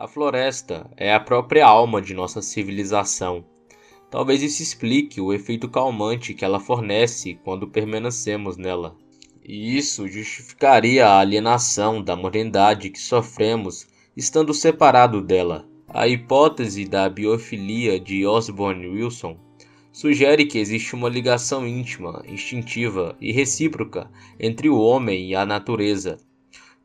A floresta é a própria alma de nossa civilização. Talvez isso explique o efeito calmante que ela fornece quando permanecemos nela. E isso justificaria a alienação da modernidade que sofremos estando separado dela. A hipótese da biofilia de Osborne Wilson sugere que existe uma ligação íntima, instintiva e recíproca entre o homem e a natureza,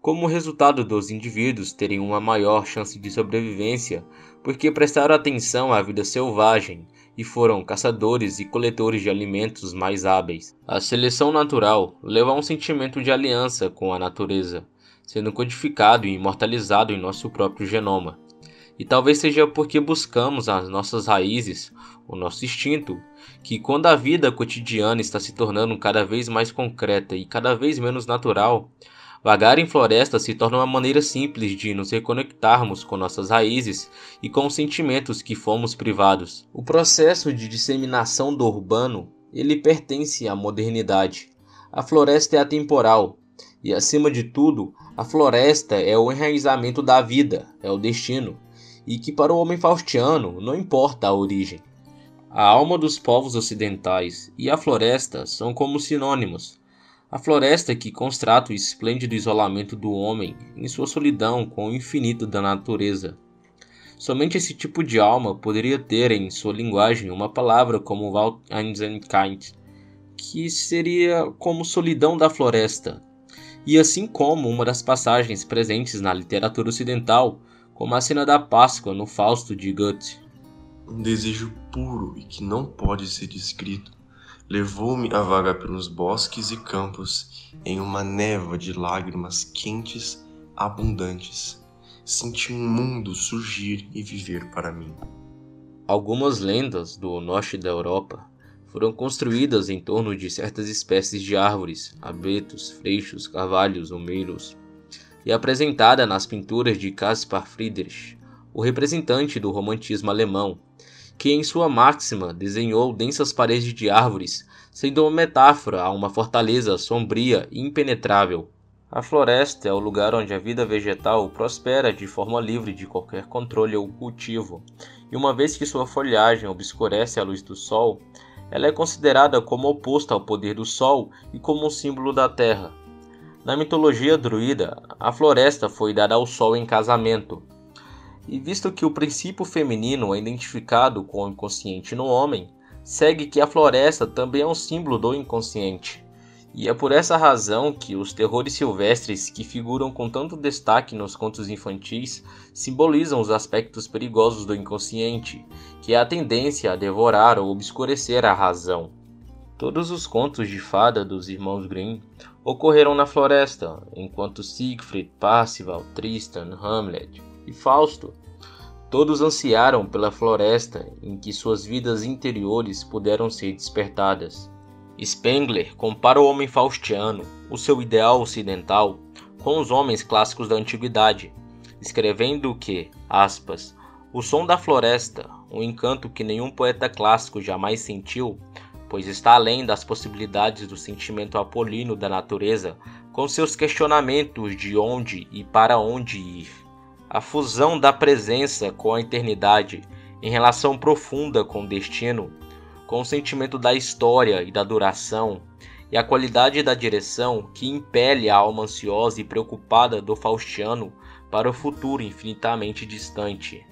como resultado dos indivíduos terem uma maior chance de sobrevivência porque prestaram atenção à vida selvagem e foram caçadores e coletores de alimentos mais hábeis. A seleção natural leva a um sentimento de aliança com a natureza, sendo codificado e imortalizado em nosso próprio genoma. E talvez seja porque buscamos as nossas raízes, o nosso instinto, que quando a vida cotidiana está se tornando cada vez mais concreta e cada vez menos natural, Vagar em floresta se torna uma maneira simples de nos reconectarmos com nossas raízes e com os sentimentos que fomos privados. O processo de disseminação do urbano, ele pertence à modernidade. A floresta é atemporal e, acima de tudo, a floresta é o enraizamento da vida, é o destino, e que para o homem faustiano não importa a origem. A alma dos povos ocidentais e a floresta são como sinônimos a floresta que constrata o esplêndido isolamento do homem em sua solidão com o infinito da natureza. Somente esse tipo de alma poderia ter em sua linguagem uma palavra como Waldeinsamkeit, que seria como solidão da floresta, e assim como uma das passagens presentes na literatura ocidental, como a cena da Páscoa no Fausto de Goethe. Um desejo puro e que não pode ser descrito levou-me a vagar pelos bosques e campos em uma névoa de lágrimas quentes, abundantes. Senti um mundo surgir e viver para mim. Algumas lendas do norte da Europa foram construídas em torno de certas espécies de árvores, abetos, freixos, carvalhos, umeiros, e apresentada nas pinturas de Caspar Friedrich, o representante do romantismo alemão, que em sua máxima desenhou densas paredes de árvores, sendo uma metáfora a uma fortaleza sombria e impenetrável. A floresta é o lugar onde a vida vegetal prospera de forma livre de qualquer controle ou cultivo, e uma vez que sua folhagem obscurece a luz do sol, ela é considerada como oposta ao poder do sol e como um símbolo da terra. Na mitologia druida, a floresta foi dada ao sol em casamento, e visto que o princípio feminino é identificado com o inconsciente no homem, segue que a floresta também é um símbolo do inconsciente. E é por essa razão que os terrores silvestres que figuram com tanto destaque nos contos infantis simbolizam os aspectos perigosos do inconsciente, que é a tendência a devorar ou obscurecer a razão. Todos os contos de fada dos irmãos Grimm ocorreram na floresta, enquanto Siegfried, Parzival, Tristan, Hamlet e Fausto. Todos ansiaram pela floresta em que suas vidas interiores puderam ser despertadas. Spengler compara o homem faustiano, o seu ideal ocidental, com os homens clássicos da antiguidade, escrevendo que, aspas, o som da floresta, um encanto que nenhum poeta clássico jamais sentiu, pois está além das possibilidades do sentimento apolíneo da natureza, com seus questionamentos de onde e para onde ir a fusão da presença com a eternidade em relação profunda com o destino, com o sentimento da história e da duração, e a qualidade da direção que impele a alma ansiosa e preocupada do Faustiano para o futuro infinitamente distante.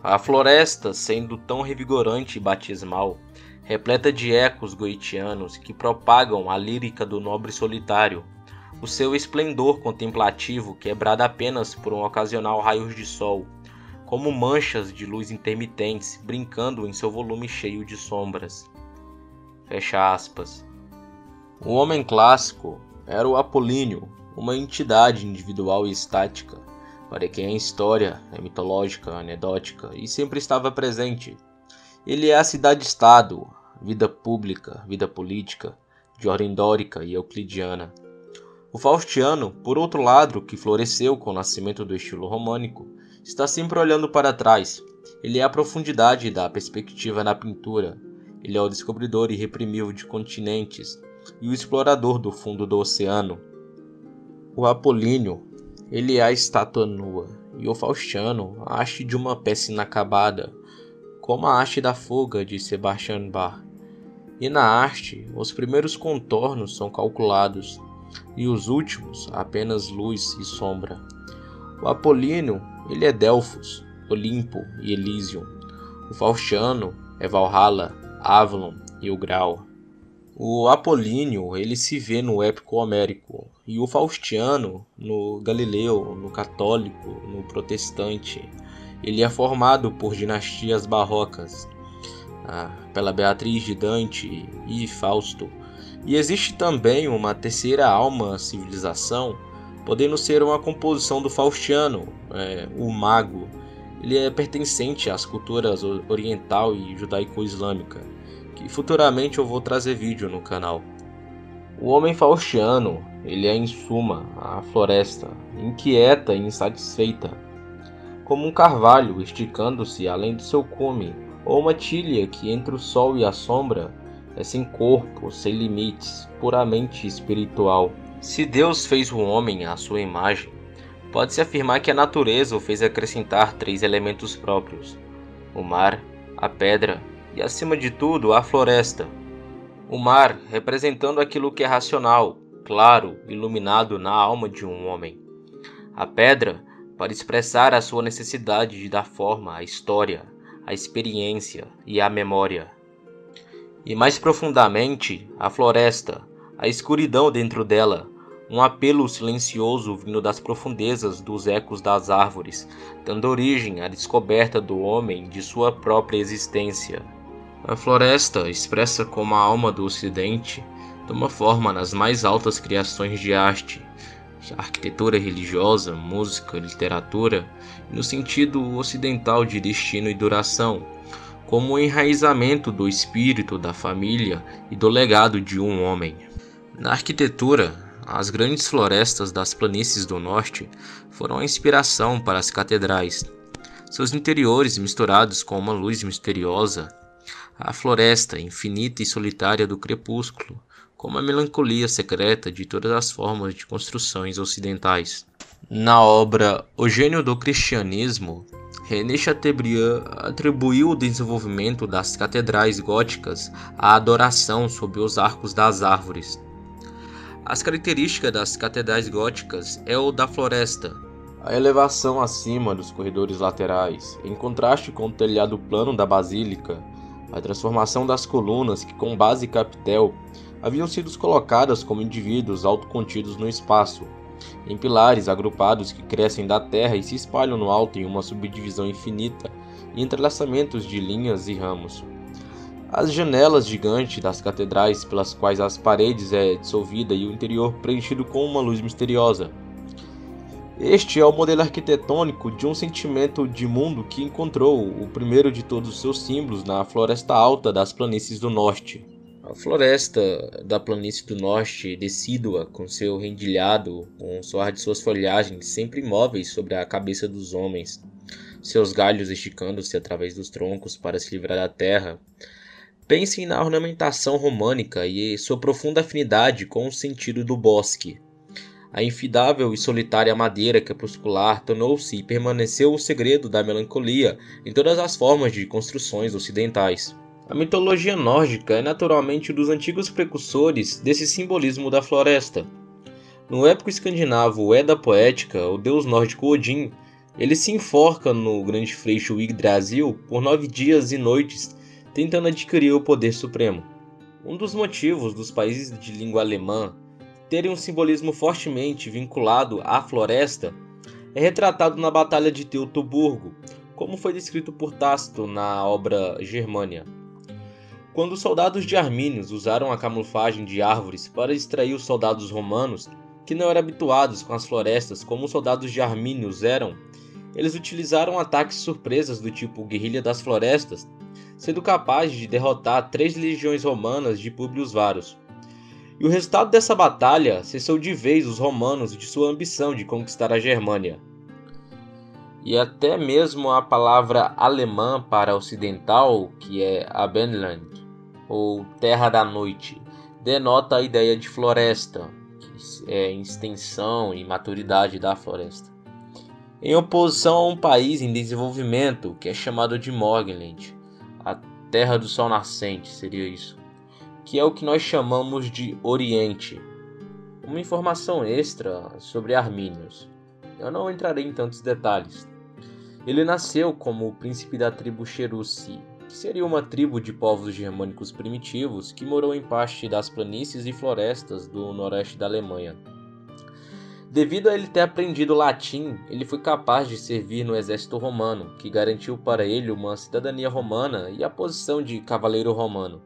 A floresta, sendo tão revigorante e batismal, repleta de ecos goitianos que propagam a lírica do nobre solitário, o seu esplendor contemplativo quebrado apenas por um ocasional raios de sol, como manchas de luz intermitentes brincando em seu volume cheio de sombras. Fecha aspas. O homem clássico era o Apolíneo, uma entidade individual e estática, para quem a história é mitológica, anedótica e sempre estava presente. Ele é a cidade-estado, vida pública, vida política, de ordem dórica e euclidiana. O Faustiano, por outro lado, que floresceu com o nascimento do estilo românico, está sempre olhando para trás. Ele é a profundidade da perspectiva na pintura. Ele é o descobridor irreprimível de continentes e o explorador do fundo do oceano. O Apolíneo, ele é a estátua nua e o Faustiano a haste de uma peça inacabada, como a haste da fuga de Sebastian Bach. E na haste, os primeiros contornos são calculados, e os últimos apenas luz e sombra. O Apolíneo, ele é Delfos, Olimpo e Elysium. O Faustiano é Valhalla, Avalon e o Grau. O Apolíneo ele se vê no épico homérico e o Faustiano no Galileu, no católico, no protestante. Ele é formado por dinastias barrocas, ah, pela Beatriz de Dante e Fausto. E existe também uma terceira alma civilização, podendo ser uma composição do Faustiano, é, o mago. Ele é pertencente às culturas oriental e judaico-islâmica que futuramente eu vou trazer vídeo no canal. O homem faustiano, ele é em suma a floresta, inquieta e insatisfeita, como um carvalho esticando-se além do seu cume, ou uma tilha que entre o sol e a sombra é sem corpo, sem limites, puramente espiritual. Se Deus fez o homem à sua imagem, pode-se afirmar que a natureza o fez acrescentar três elementos próprios: o mar, a pedra e, acima de tudo, a floresta. O mar representando aquilo que é racional, claro, iluminado na alma de um homem. A pedra para expressar a sua necessidade de dar forma à história, à experiência e à memória. E mais profundamente, a floresta, a escuridão dentro dela, um apelo silencioso vindo das profundezas dos ecos das árvores, dando origem à descoberta do homem de sua própria existência. A floresta, expressa como a alma do Ocidente, toma forma nas mais altas criações de arte, arquitetura religiosa, música, literatura, no sentido ocidental de destino e duração, como o enraizamento do espírito da família e do legado de um homem. Na arquitetura, as grandes florestas das planícies do norte foram a inspiração para as catedrais. Seus interiores misturados com uma luz misteriosa a floresta infinita e solitária do crepúsculo, como a melancolia secreta de todas as formas de construções ocidentais. Na obra O Gênio do Cristianismo, René Chateaubriand atribuiu o desenvolvimento das catedrais góticas à adoração sob os arcos das árvores. As características das catedrais góticas é o da floresta, a elevação acima dos corredores laterais, em contraste com o telhado plano da basílica, a transformação das colunas que, com base e capitel, haviam sido colocadas como indivíduos autocontidos no espaço, em pilares agrupados que crescem da terra e se espalham no alto em uma subdivisão infinita e entrelaçamentos de linhas e ramos. As janelas gigantes das catedrais pelas quais as paredes é dissolvida e o interior preenchido com uma luz misteriosa, este é o modelo arquitetônico de um sentimento de mundo que encontrou o primeiro de todos os seus símbolos na floresta alta das planícies do norte. A floresta da planície do norte, decídua, com seu rendilhado, com o soar de suas folhagens sempre imóveis sobre a cabeça dos homens, seus galhos esticando-se através dos troncos para se livrar da terra. Pensem na ornamentação românica e sua profunda afinidade com o sentido do bosque a infidável e solitária madeira crepuscular tornou-se e permaneceu o segredo da melancolia em todas as formas de construções ocidentais. A mitologia nórdica é naturalmente um dos antigos precursores desse simbolismo da floresta. No épico escandinavo Edda Poética, o deus nórdico Odin, ele se enforca no grande freixo Yggdrasil por nove dias e noites, tentando adquirir o poder supremo. Um dos motivos dos países de língua alemã terem um simbolismo fortemente vinculado à floresta é retratado na Batalha de Teutoburgo, como foi descrito por Tácito na obra Germânia. Quando os soldados de Armínios usaram a camuflagem de árvores para distrair os soldados romanos, que não eram habituados com as florestas como os soldados de Armínios eram, eles utilizaram ataques surpresas do tipo Guerrilha das Florestas, sendo capazes de derrotar três legiões romanas de Publius Varus. E o resultado dessa batalha cessou de vez os romanos de sua ambição de conquistar a Germânia. E até mesmo a palavra alemã para ocidental, que é Abendland, ou Terra da Noite, denota a ideia de floresta, que é extensão e maturidade da floresta. em oposição a um país em desenvolvimento que é chamado de Morgenland, a Terra do Sol Nascente, seria isso, que é o que nós chamamos de Oriente. Uma informação extra sobre Armínios. Eu não entrarei em tantos detalhes. Ele nasceu como príncipe da tribo Cherussi, que seria uma tribo de povos germânicos primitivos que morou em parte das planícies e florestas do noroeste da Alemanha. Devido a ele ter aprendido latim, ele foi capaz de servir no exército romano, que garantiu para ele uma cidadania romana e a posição de cavaleiro romano.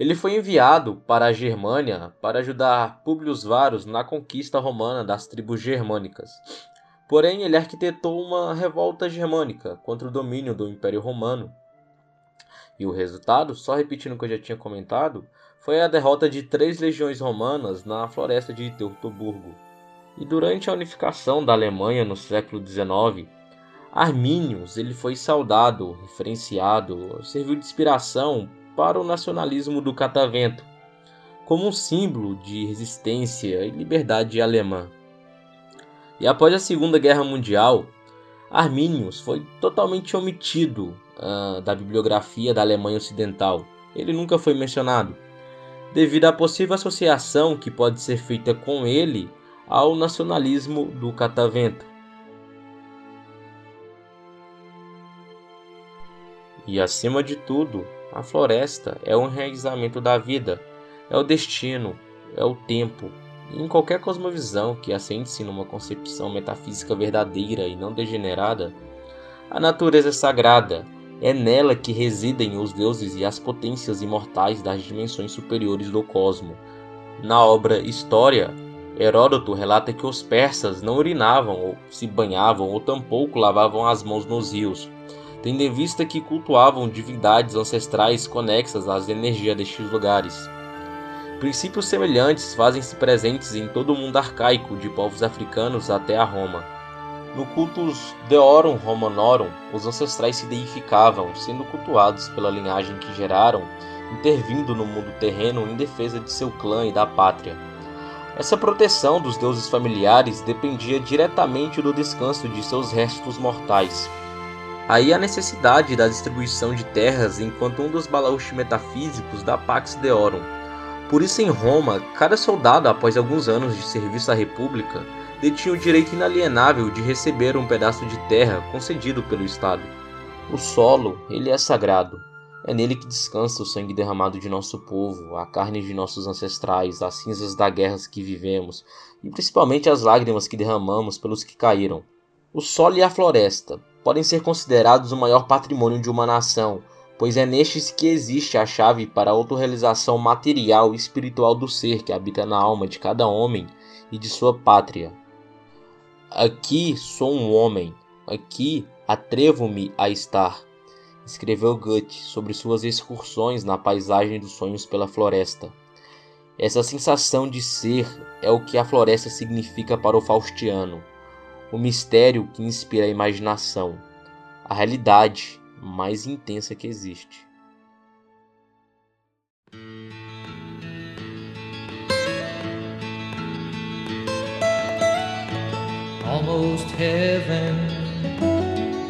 Ele foi enviado para a Germânia para ajudar Publio Varus na conquista romana das tribos germânicas. Porém, ele arquitetou uma revolta germânica contra o domínio do Império Romano. E o resultado, só repetindo o que eu já tinha comentado, foi a derrota de três legiões romanas na floresta de Teutoburgo. E durante a unificação da Alemanha no século XIX, Arminius ele foi saudado, referenciado, serviu de inspiração para o nacionalismo do catavento, como um símbolo de resistência e liberdade alemã. E após a Segunda Guerra Mundial, Arminius foi totalmente omitido uh, da bibliografia da Alemanha Ocidental. Ele nunca foi mencionado devido à possível associação que pode ser feita com ele ao nacionalismo do catavento. E acima de tudo, a floresta é o enraizamento da vida, é o destino, é o tempo. Em qualquer cosmovisão que assente-se numa concepção metafísica verdadeira e não degenerada, a natureza é sagrada, é nela que residem os deuses e as potências imortais das dimensões superiores do cosmo. Na obra História, Heródoto relata que os persas não urinavam ou se banhavam ou tampouco lavavam as mãos nos rios, tendo em vista que cultuavam divindades ancestrais conexas às energias destes lugares. Princípios semelhantes fazem-se presentes em todo o mundo arcaico, de povos africanos até a Roma. No cultus Deorum Romanorum, os ancestrais se deificavam, sendo cultuados pela linhagem que geraram, intervindo no mundo terreno em defesa de seu clã e da pátria. Essa proteção dos deuses familiares dependia diretamente do descanso de seus restos mortais. Aí a necessidade da distribuição de terras enquanto um dos balaústes metafísicos da Pax Deorum. Por isso, em Roma, cada soldado, após alguns anos de serviço à República, detinha o direito inalienável de receber um pedaço de terra concedido pelo Estado. O solo, ele é sagrado. É nele que descansa o sangue derramado de nosso povo, a carne de nossos ancestrais, as cinzas das guerras que vivemos e principalmente as lágrimas que derramamos pelos que caíram. O solo e a floresta podem ser considerados o maior patrimônio de uma nação, pois é nestes que existe a chave para a autorrealização material e espiritual do ser que habita na alma de cada homem e de sua pátria. Aqui sou um homem, aqui atrevo-me a estar, escreveu Goethe sobre suas excursões na paisagem dos sonhos pela floresta. Essa sensação de ser é o que a floresta significa para o Faustiano, o mistério que inspira a imaginação, a realidade mais intensa que existe. almost heaven.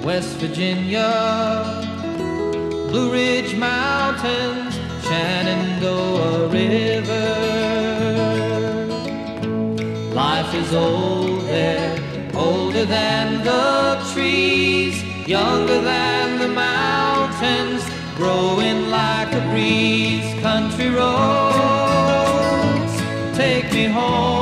West Virginia, Blue Ridge Mountains, Shenandoah River. Life is old there, older than the trees, younger than growing like a breeze. Country roads, take me home